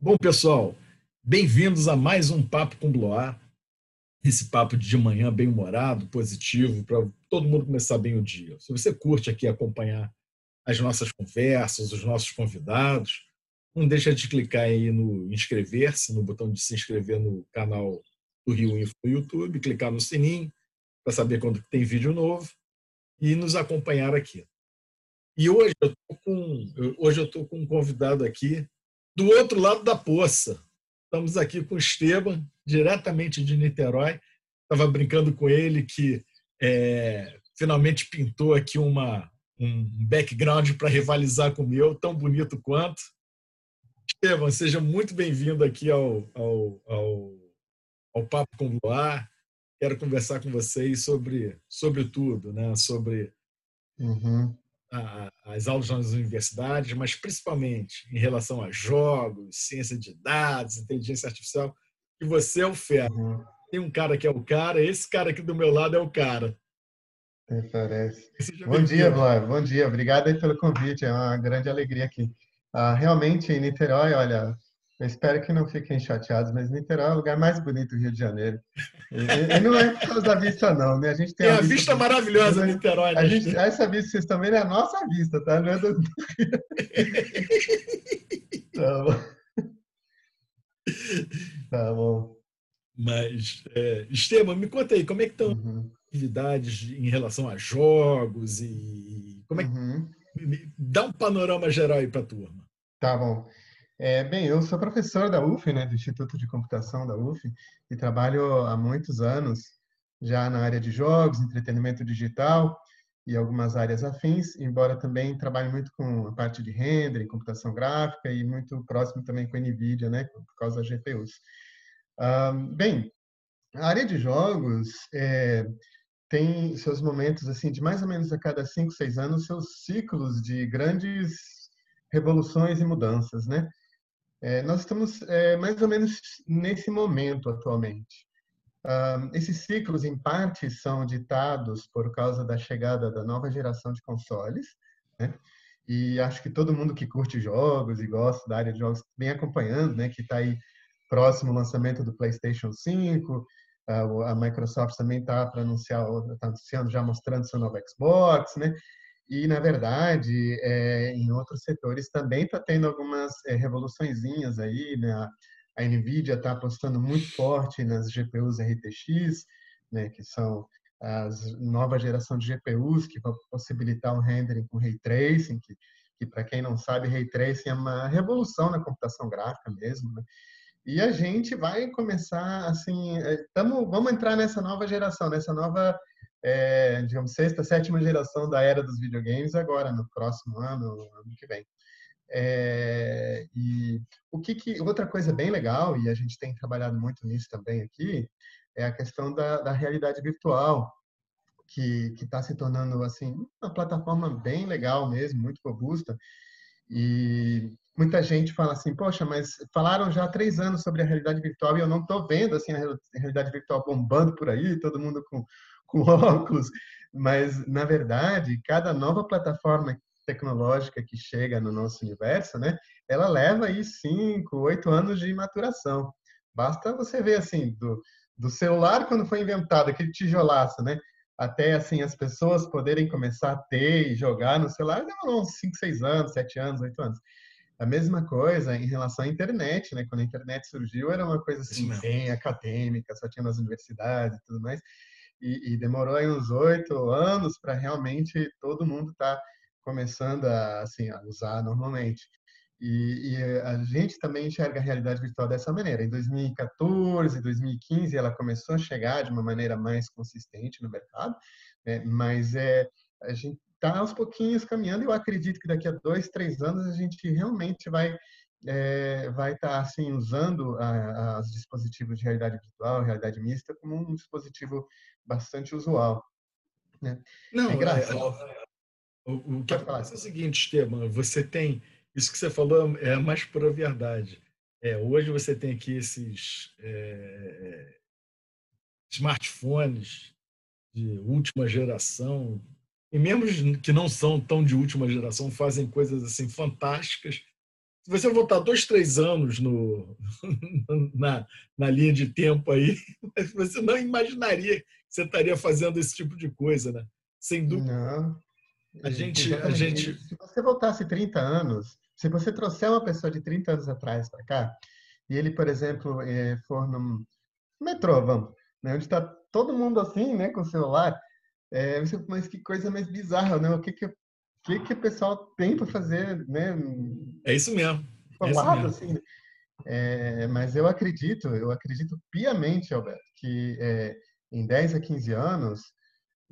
Bom, pessoal, bem-vindos a mais um Papo com Bloar. Esse papo de manhã bem humorado, positivo, para todo mundo começar bem o dia. Se você curte aqui acompanhar as nossas conversas, os nossos convidados, não deixa de clicar aí no inscrever-se, no botão de se inscrever no canal do Rio Info no YouTube, clicar no sininho para saber quando tem vídeo novo e nos acompanhar aqui. E hoje eu estou com, hoje eu estou com um convidado aqui do outro lado da poça. Estamos aqui com o Esteban, diretamente de Niterói. Estava brincando com ele que é, finalmente pintou aqui uma, um background para rivalizar com o meu, tão bonito quanto. Esteban, seja muito bem-vindo aqui ao, ao, ao, ao Papo com Luar. Quero conversar com vocês sobre, sobre tudo, né? sobre uhum as aulas nas universidades, mas principalmente em relação a jogos, ciência de dados, inteligência artificial, que você é o fera. Uhum. Tem um cara que é o cara, esse cara aqui do meu lado é o cara. Me parece. Bom dia, Blá. Bom dia. Obrigado aí pelo convite. É uma grande alegria aqui. Ah, realmente, em Niterói, olha, eu espero que não fiquem chateados, mas Niterói é o lugar mais bonito do Rio de Janeiro. E, e não é por causa da vista, não, né? A gente tem, tem a, vista, vista maravilhosa Niterói. A né? gente, essa vista que vocês estão vendo é a nossa vista, tá? Não é do... tá bom. Tá bom. Mas, é, Esteban, me conta aí, como é que estão uhum. atividades em relação a jogos e como é que... Uhum. Dá um panorama geral aí para a turma. Tá bom. É, bem, eu sou professor da UF, né, do Instituto de Computação da UF, e trabalho há muitos anos já na área de jogos, entretenimento digital e algumas áreas afins, embora também trabalhe muito com a parte de render, computação gráfica e muito próximo também com a NVIDIA, né, por causa das GPUs. Um, bem, a área de jogos é, tem seus momentos assim de mais ou menos a cada cinco, seis anos seus ciclos de grandes revoluções e mudanças, né? É, nós estamos é, mais ou menos nesse momento atualmente. Um, esses ciclos, em parte, são ditados por causa da chegada da nova geração de consoles, né? E acho que todo mundo que curte jogos e gosta da área de jogos vem acompanhando, né? Que está aí próximo lançamento do PlayStation 5, a Microsoft também está para anunciar, está anunciando, já mostrando seu novo Xbox, né? E, na verdade, é, em outros setores também está tendo algumas é, revoluçõezinhas aí, né? A, NVIDIA está apostando muito forte nas GPUs RTX, né? que são as nova geração de GPUs que vão possibilitar um rendering com Ray Tracing, que, que para quem não sabe, Ray Tracing é uma revolução na computação gráfica mesmo, né? E a gente vai começar, assim, é, tamo, vamos entrar nessa nova geração, nessa nova é, digamos, sexta, sétima geração da era dos videogames agora, no próximo ano, ano que vem. É, e o que, que, outra coisa bem legal, e a gente tem trabalhado muito nisso também aqui, é a questão da, da realidade virtual, que está se tornando assim uma plataforma bem legal mesmo, muito robusta. E muita gente fala assim, poxa, mas falaram já há três anos sobre a realidade virtual e eu não estou vendo assim a realidade virtual bombando por aí, todo mundo com com óculos, mas na verdade, cada nova plataforma tecnológica que chega no nosso universo, né, ela leva aí cinco, oito anos de maturação. Basta você ver assim do, do celular quando foi inventado aquele tijolaço, né, até assim as pessoas poderem começar a ter e jogar no celular, demorou uns cinco, seis anos, sete anos, oito anos. A mesma coisa em relação à internet, né? Quando a internet surgiu, era uma coisa assim, bem acadêmica, só tinha nas universidades e tudo mais e, e demorou aí uns oito anos para realmente todo mundo estar tá começando a, assim, a usar normalmente. E, e, a gente também enxerga a realidade virtual dessa maneira. Em 2014, 2015, ela começou a chegar de uma maneira mais consistente no mercado, né? mas é, a gente está aos pouquinhos caminhando. E eu acredito que daqui a dois, três anos a gente realmente vai é, vai estar tá, assim usando os dispositivos de realidade virtual, realidade mista, como um dispositivo bastante usual. Né? Não, é engraçado. É, o, o, que acontece é o seguinte, Esteban, você tem isso que você falou é a mais pura verdade. É, hoje você tem aqui esses é, smartphones de última geração, e mesmo que não são tão de última geração, fazem coisas assim fantásticas. Se você voltar dois, três anos no, na, na linha de tempo aí, você não imaginaria que você estaria fazendo esse tipo de coisa, né? Sem dúvida. Não. A gente, a gente... Se você voltasse 30 anos, se você trouxer uma pessoa de 30 anos atrás para cá, e ele, por exemplo, eh, for no metrô, vamos, né, onde está todo mundo assim, né, com o celular, é, mas que coisa mais bizarra, né? O que que, que, que o pessoal tem para fazer, né? É isso mesmo. É isso mesmo. assim. Né? É, mas eu acredito, eu acredito piamente, Alberto, que é, em 10 a 15 anos,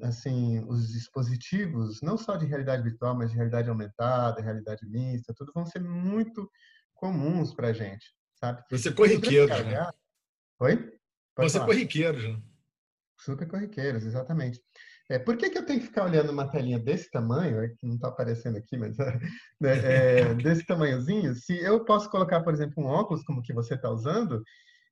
assim, os dispositivos, não só de realidade virtual, mas de realidade aumentada, realidade mista, tudo vão ser muito comuns para a gente, sabe? Você corriqueiro, né? Oi? Pode Você corriqueiro, já. Super corriqueiros, exatamente. É, por que, que eu tenho que ficar olhando uma telinha desse tamanho, é, que não está aparecendo aqui, mas né, é, desse tamanhozinho, se eu posso colocar, por exemplo, um óculos como que você está usando,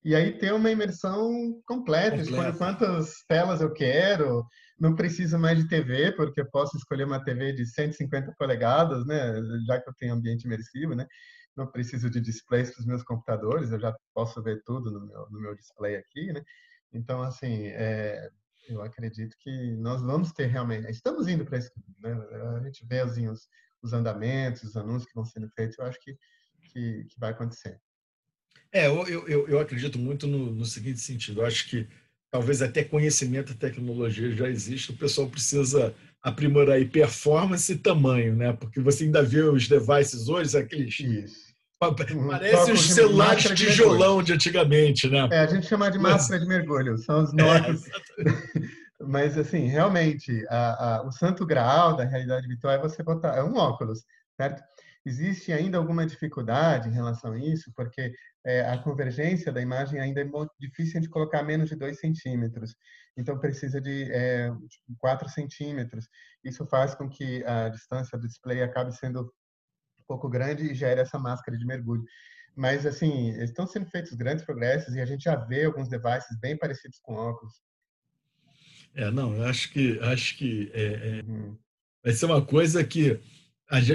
e aí ter uma imersão completa, escolho quantas telas eu quero, não preciso mais de TV, porque eu posso escolher uma TV de 150 polegadas, né, já que eu tenho ambiente imersivo, né, não preciso de displays para os meus computadores, eu já posso ver tudo no meu, no meu display aqui, né, então, assim, é, eu acredito que nós vamos ter realmente, estamos indo para esse né? A gente vê assim, os, os andamentos, os anúncios que vão sendo feitos, eu acho que, que, que vai acontecer. É, eu, eu, eu acredito muito no, no seguinte sentido, eu acho que talvez até conhecimento e tecnologia já existe, o pessoal precisa aprimorar aí performance e tamanho, né? Porque você ainda vê os devices hoje, aqueles Isso Parece os celulares de tijolão de, de antigamente, né? É, a gente chama de máscara de mergulho, são os Nokias. É, Mas, assim, realmente, a, a, o santo graal da realidade virtual é você botar, é um óculos, certo? Existe ainda alguma dificuldade em relação a isso, porque é, a convergência da imagem ainda é muito difícil de colocar menos de 2 centímetros. Então, precisa de é, 4 centímetros. Isso faz com que a distância do display acabe sendo pouco grande e gera essa máscara de mergulho. Mas, assim, estão sendo feitos grandes progressos e a gente já vê alguns devices bem parecidos com óculos. É, não, eu acho que, acho que é, é, uhum. vai ser uma coisa que,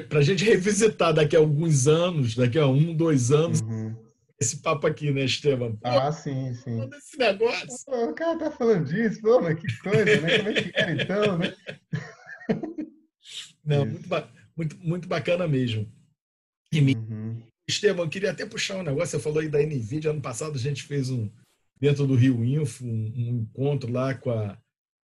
para a gente revisitar daqui a alguns anos, daqui a um, dois anos, uhum. Esse papo aqui, né, Estevam? ah, sim, sim. Esse negócio. Pô, o cara tá falando disso, pô, mas que coisa, né? Como é que era então, né? Não, muito, muito, muito bacana mesmo em mim. Uhum. Estevam, eu queria até puxar um negócio. Você falou aí da NVIDIA. Ano passado a gente fez um, dentro do Rio Info, um, um encontro lá com a,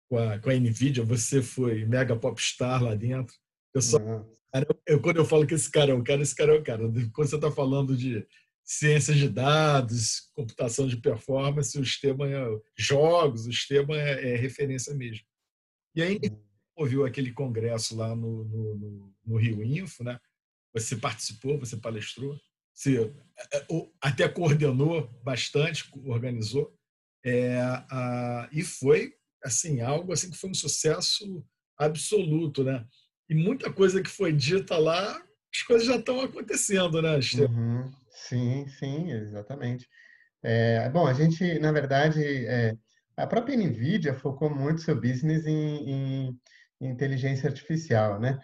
com a, com a NVIDIA. Você foi mega popstar lá dentro. Eu só, uhum. cara, eu, quando eu falo que esse cara é o cara, esse cara é o cara. Quando você está falando de ciências de dados, computação de performance, o Esteban é jogos, o Esteban é, é referência mesmo. E aí, uhum. ouviu aquele congresso lá no, no, no, no Rio Info, né? Você participou, você palestrou, você é, é, até coordenou bastante, organizou, é, a, e foi assim algo assim que foi um sucesso absoluto, né? E muita coisa que foi dita lá, as coisas já estão acontecendo, né, uhum. Sim, sim, exatamente. É, bom, a gente, na verdade, é, a própria NVIDIA focou muito seu business em, em, inteligência artificial, né?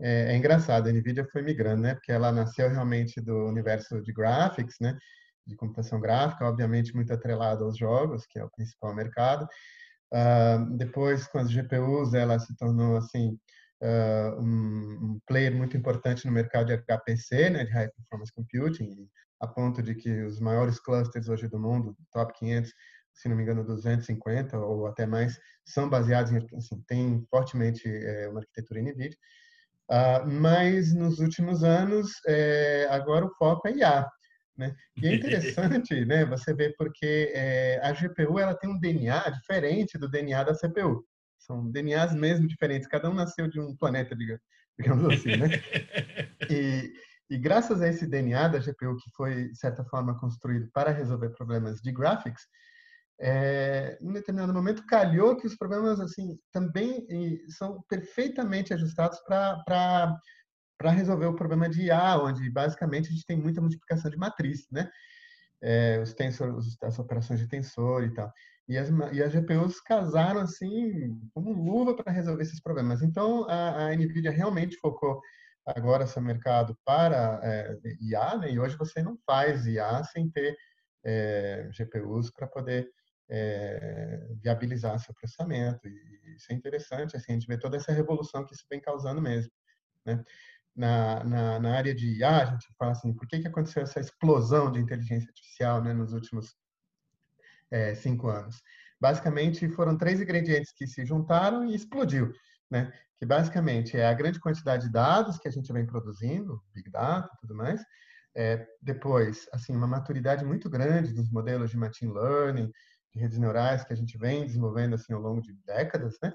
É, é, engraçado, a NVIDIA foi migrando, né? Porque ela nasceu realmente do universo de graphics, né? De computação gráfica, obviamente muito atrelado aos jogos, que é o principal mercado. Uh, depois, com as GPUs, ela se tornou, assim, uh, um, um, player muito importante no mercado de HPC, né? De High Performance Computing, a ponto de que os maiores clusters hoje do mundo, top 500, se não me engano, 250 ou até mais, são baseados em, assim, tem fortemente é, uma arquitetura NVIDIA. Uh, mas nos últimos anos, é, agora o foco é IA. Né? E é interessante né, você ver porque é, a GPU ela tem um DNA diferente do DNA da CPU. São DNAs mesmo diferentes, cada um nasceu de um planeta, digamos assim. Né? E, e graças a esse DNA da GPU, que foi, de certa forma, construído para resolver problemas de graphics, é, em determinado momento calhou que os problemas assim também são perfeitamente ajustados para resolver o problema de IA, onde basicamente a gente tem muita multiplicação de matriz, né? É, os tensor, as operações de tensor e tal. e as, e as GPUs casaram assim como luva para resolver esses problemas. Então a, a Nvidia realmente focou agora seu mercado para é, IA, né? E hoje você não faz IA sem ter é, GPUs para poder é, viabilizar seu processamento. E isso é interessante, assim, a gente vê toda essa revolução que isso vem causando mesmo, né? Na, na, na área de IA, a gente fala assim, por que, que aconteceu essa explosão de inteligência artificial né, nos últimos é, cinco anos? Basicamente, foram três ingredientes que se juntaram e explodiu, né? Que basicamente é a grande quantidade de dados que a gente vem produzindo, Big Data e tudo mais, é, depois, assim, uma maturidade muito grande dos modelos de machine learning, de redes neurais que a gente vem desenvolvendo assim ao longo de décadas, né?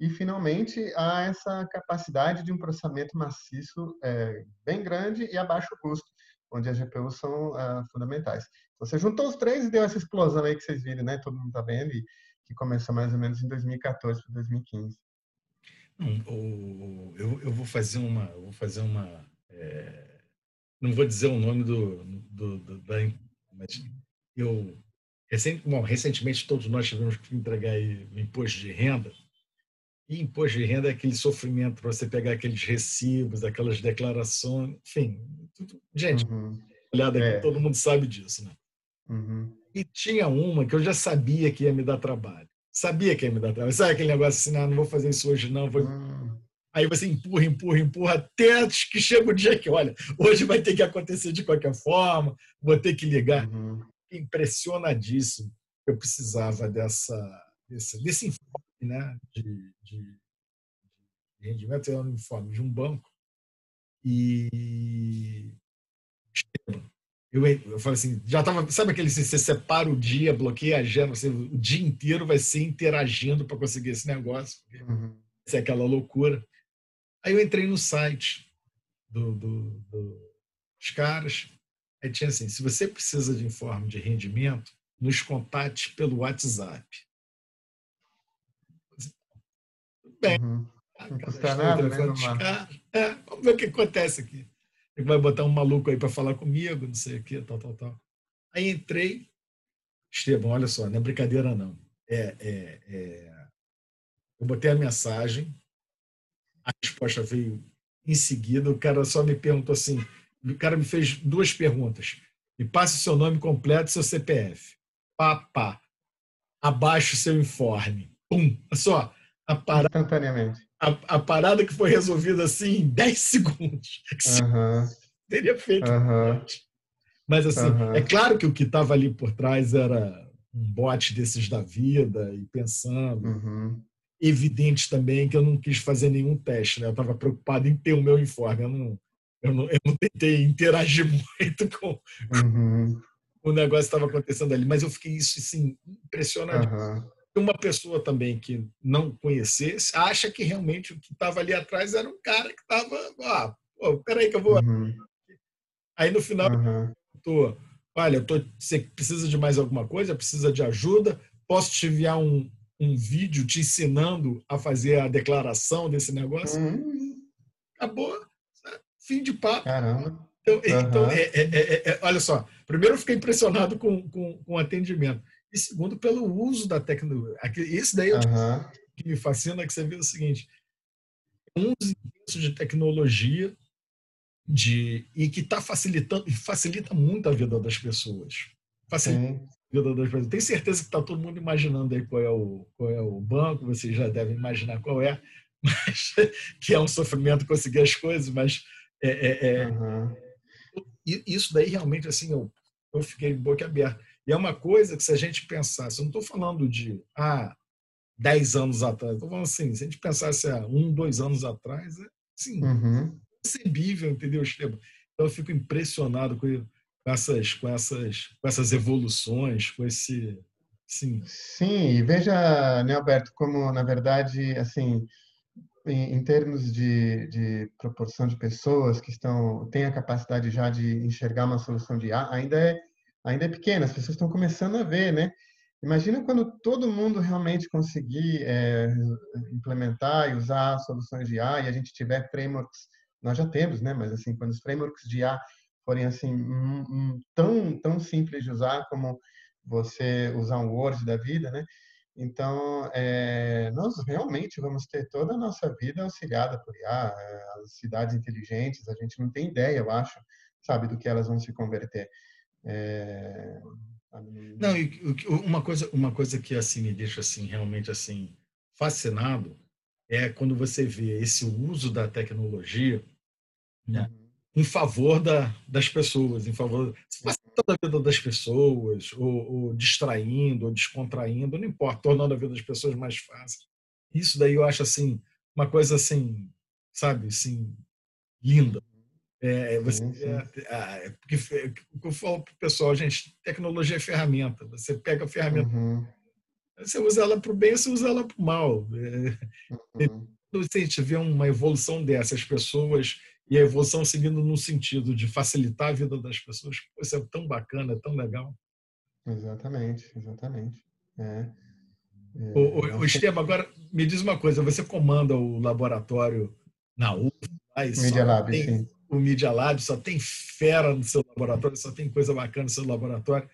E finalmente há essa capacidade de um processamento maciço é, bem grande e a baixo custo, onde as GPUs são ah, fundamentais. Então, você juntou os três e deu essa explosão aí que vocês viram, né? Todo mundo está vendo e que começou mais ou menos em 2014 para 2015. Hum, eu, eu vou fazer uma, vou fazer uma, é, não vou dizer o nome do, do, do da, mas eu Recent, bom, recentemente todos nós tivemos que entregar imposto de renda. E imposto de renda é aquele sofrimento para você pegar aqueles recibos, aquelas declarações, enfim, tudo, gente, uhum. olhada aqui, é. todo mundo sabe disso, né? Uhum. E tinha uma que eu já sabia que ia me dar trabalho. Sabia que ia me dar trabalho. Sabe aquele negócio assim, não, não vou fazer isso hoje, não. Vou... Uhum. Aí você empurra, empurra, empurra, até que chega o dia que, olha, hoje vai ter que acontecer de qualquer forma, vou ter que ligar. Uhum impressionadíssimo. Eu precisava dessa, desse, desse informe né, de, de, de rendimento, era um informe de um banco. E eu, eu falei assim, já estava, sabe aquele assim, você separa o dia, bloqueia a agenda, você, o dia inteiro vai ser interagindo para conseguir esse negócio. Uhum. Isso é aquela loucura. Aí eu entrei no site do, do, do, dos caras, Aí tinha assim: se você precisa de informe de rendimento, nos contate pelo WhatsApp. Bem, uhum. não custa nada, né? É, vamos ver o que acontece aqui. Vai botar um maluco aí para falar comigo, não sei o que, tal, tal, tal. Aí entrei. Esteban, olha só, não é brincadeira, não. É, é, é... Eu botei a mensagem, a resposta veio em seguida, o cara só me perguntou assim: o cara me fez duas perguntas. Me passe seu nome completo e seu CPF. Pá, pá. Abaixo seu informe. Pum. Só. A parada, Instantaneamente. A, a, parada que foi resolvida assim em 10 segundos. Uhum. Teria feito. Uhum. Mas assim, uhum. é claro que o que estava ali por trás era um bote desses da vida e pensando. Uhum. Evidente também que eu não quis fazer nenhum teste, né? Eu estava preocupado em ter o meu informe. Eu não, eu não, eu não tentei interagir muito com, uhum. com o negócio que estava acontecendo ali, mas eu fiquei isso assim, impressionado. Uma pessoa também que não conhecesse acha que realmente o que estava ali atrás era um cara que estava. Ah, pô, peraí que eu vou. Uhum. Aí no final, uhum. tô, olha, tô, você precisa de mais alguma coisa, precisa de ajuda, posso te enviar um, um vídeo te ensinando a fazer a declaração desse negócio? Uhum. Acabou fim de papo. Caramba. Então, uhum. então é, é, é, olha só, primeiro eu fiquei impressionado com, com, com, o atendimento. E segundo, pelo uso da tecnologia. Esse daí é uhum. que me fascina, que você vê o seguinte, um uso de tecnologia de, e que está facilitando, e facilita muito a vida das pessoas. Facilita Sim. a vida das pessoas. Tenho certeza que está todo mundo imaginando aí qual é, o, qual é o banco, vocês já devem imaginar qual é, mas, que é um sofrimento conseguir as coisas, mas é, é, é, uhum. Isso daí realmente assim eu, eu fiquei boca aberta. E é uma coisa que se a gente pensasse, eu não estou falando de ah, 10 anos atrás, estou falando assim, se a gente pensasse há um, dois anos atrás, é assim, uhum. concebível, entendeu, Esteban? Então eu fico impressionado com, com, essas, com, essas, com essas evoluções, com esse. Sim. Sim, e veja, né, Alberto, como na verdade, assim, em, em termos de, de, proporção de pessoas que estão têm a capacidade já de enxergar uma solução de IA, ainda é ainda é pequena. As pessoas estão começando a ver, né? Imagina quando todo mundo realmente conseguir é, implementar e usar soluções de IA e a gente tiver frameworks, nós já temos, né? Mas assim, quando os frameworks de IA forem assim um, um, tão tão simples de usar como você usar um Word da vida, né? Então, é, nós realmente vamos ter toda a nossa vida auxiliada por IA, as cidades inteligentes, a gente não tem ideia, eu acho, sabe, do que elas vão se converter. É, não, uma coisa, uma coisa que assim me deixa assim realmente assim fascinado é quando você vê esse uso da tecnologia né, uhum. em favor da, das pessoas, em favor facilitando a vida das pessoas, ou, ou, distraindo, ou descontraindo, não importa, tornando a vida das pessoas mais fácil. Isso daí eu acho assim uma coisa assim, sabe, assim linda. É, é você, é, é, porque o que eu falo para o pessoal, gente, tecnologia é ferramenta. Você pega a ferramenta, uhum. você usa ela para o bem, você usa ela para o mal. É, uhum. Se a gente vê uma evolução dessas pessoas e a evolução seguindo no sentido de facilitar a vida das pessoas, isso é tão bacana, é tão legal. Exatamente, exatamente. É. É, o, o, o agora me diz uma coisa: você comanda o laboratório na UF? Media Lab, tem, sim o Media Lab, só tem fera no seu laboratório, só tem coisa bacana no seu laboratório.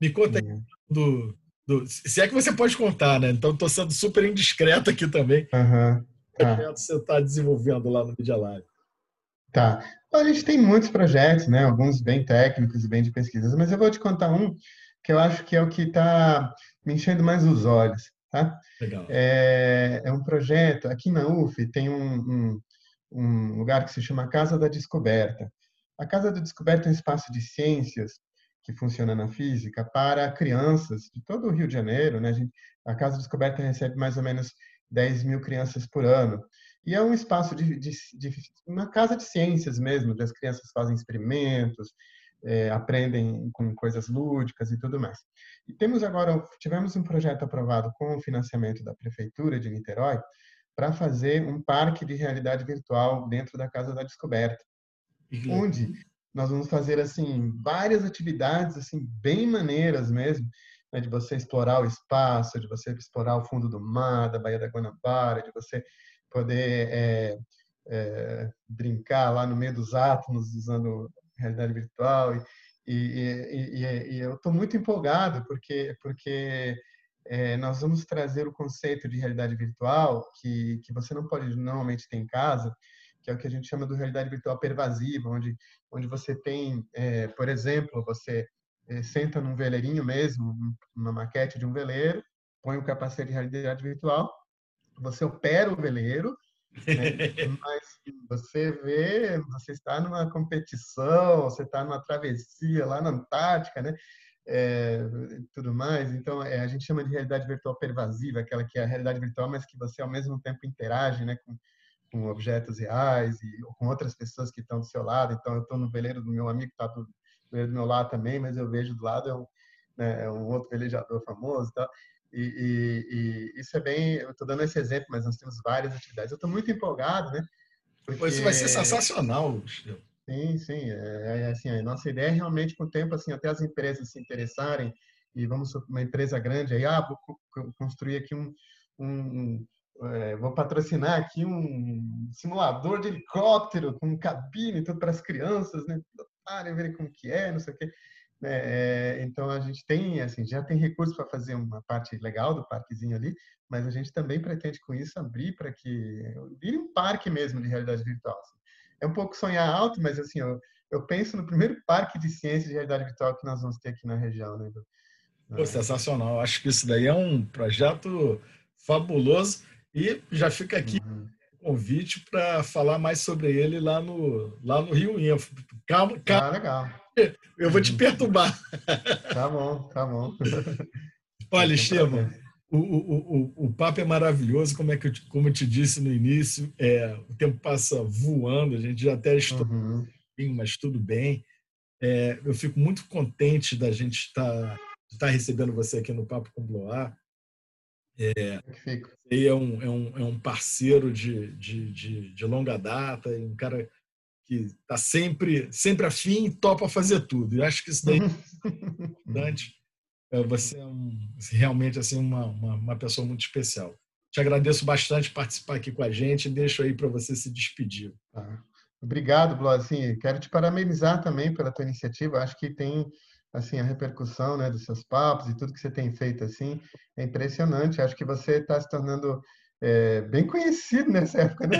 Me conta aí uhum. do, do, Se é que você pode contar, né? Então, estou sendo super indiscreto aqui também. Uhum. Tá. você está desenvolvendo lá no Media Lab? Tá. a gente tem muitos projetos, né? Alguns bem técnicos e bem de pesquisas, mas eu vou te contar um que eu acho que é o que está me enchendo mais os olhos. Tá? Legal. É, é um projeto, aqui na UF tem um, um, um lugar que se chama Casa da Descoberta. A Casa da Descoberta é um espaço de ciências que funciona na física para crianças de todo o Rio de Janeiro. Né? A, gente, a Casa da Descoberta recebe mais ou menos 10 mil crianças por ano. E é um espaço de, de, de uma casa de ciências mesmo, onde as crianças fazem experimentos, é, aprendem com coisas lúdicas e tudo mais. E temos agora, tivemos um projeto aprovado com o financiamento da Prefeitura de Niterói, para fazer um parque de realidade virtual dentro da Casa da Descoberta, uhum. onde nós vamos fazer assim várias atividades assim bem maneiras mesmo, né, de você explorar o espaço, de você explorar o fundo do mar, da Baía da Guanabara, de você poder é, é, brincar lá no meio dos átomos usando realidade virtual e, e, e, e eu estou muito empolgado porque porque é, nós vamos trazer o conceito de realidade virtual que, que você não pode normalmente ter em casa, que é o que a gente chama de realidade virtual pervasiva, onde, onde você tem, é, por exemplo, você é, senta num veleirinho mesmo, uma maquete de um veleiro, põe o um capacete de realidade virtual, você opera o veleiro, né? mas você vê, você está numa competição, você está numa travessia lá na Antártica, né? É, tudo mais. Então, é, a gente chama de realidade virtual pervasiva, aquela que é a realidade virtual, mas que você ao mesmo tempo interage, né, com, com objetos reais e com outras pessoas que estão do seu lado. Então, eu estou no veleiro do meu amigo, está do meu lado também, mas eu vejo do lado é um, né, é um outro velejador famoso, e tal. E, e, e, isso é bem. Eu estou dando esse exemplo, mas nós temos várias atividades. Eu estou muito empolgado, né? Porque... Isso vai ser sensacional, Sim, sim. É, é, assim, a nossa ideia é realmente, com o tempo, assim, até as empresas se interessarem e vamos uma empresa grande aí, ah, vou construir aqui um, um é, vou patrocinar aqui um simulador de helicóptero com cabine tudo para as crianças, né? Para ver como que é, não sei o quê. É, então a gente tem, assim, já tem recursos para fazer uma parte legal do parquezinho ali, mas a gente também pretende com isso abrir para que vire um parque mesmo de realidade virtual. Assim é um pouco sonhar alto, mas assim, eu, eu penso no primeiro parque de ciência de realidade virtual que nós vamos ter aqui na região. Né? Pô, sensacional. Acho que isso daí é um projeto fabuloso e já fica aqui uhum. o convite para falar mais sobre ele lá no, lá no Rio Info. Calma, calma. Ah, legal. Eu vou te perturbar. Tá bom, tá bom. Olha, Esteban, o, o, o, o papo é maravilhoso, como é que eu, como eu te disse no início, é, o tempo passa voando, a gente já até estourou, uhum. mas tudo bem. É, eu fico muito contente da gente estar, estar recebendo você aqui no Papo com Bloar. É, é, um, é, um, é um parceiro de, de, de, de longa data, um cara que está sempre, sempre afim e topa fazer tudo. E acho que isso daí é importante. É, você é um, realmente assim uma, uma, uma, pessoa muito especial. Te agradeço bastante participar aqui com a gente deixo aí para você se despedir. Ah, obrigado, Bló. Assim, quero te parabenizar também pela tua iniciativa. Acho que tem assim a repercussão, né, dos seus papos e tudo que você tem feito assim é impressionante. Acho que você está se tornando é, bem conhecido nessa época, né?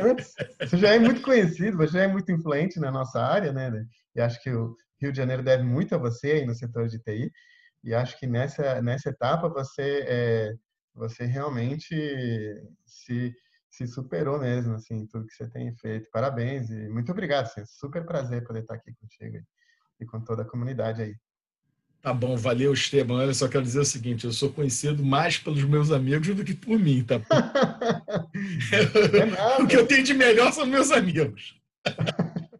Antes. Você já é muito conhecido, você já é muito influente na nossa área, né? E acho que o Rio de Janeiro deve muito a você aí no setor de TI. E acho que nessa nessa etapa você é, você realmente se se superou mesmo, assim, tudo que você tem feito. Parabéns e muito obrigado, assim, super prazer poder estar aqui contigo e com toda a comunidade aí. Tá bom, valeu, Esteban. Eu só quero dizer o seguinte: eu sou conhecido mais pelos meus amigos do que por mim, tá? É o que eu tenho de melhor são meus amigos.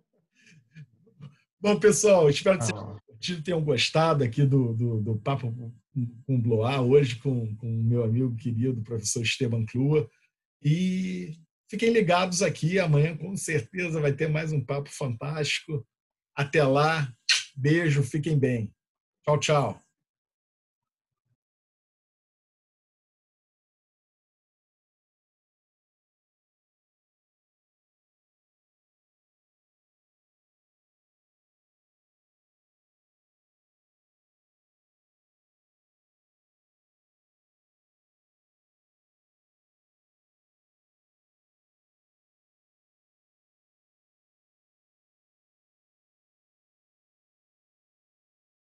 bom, pessoal, espero que ah. vocês tenham gostado aqui do, do, do Papo com o Bloar, hoje com o meu amigo querido, professor Esteban Clua. E fiquem ligados aqui, amanhã com certeza vai ter mais um papo fantástico. Até lá, beijo, fiquem bem. Tchau, tchau.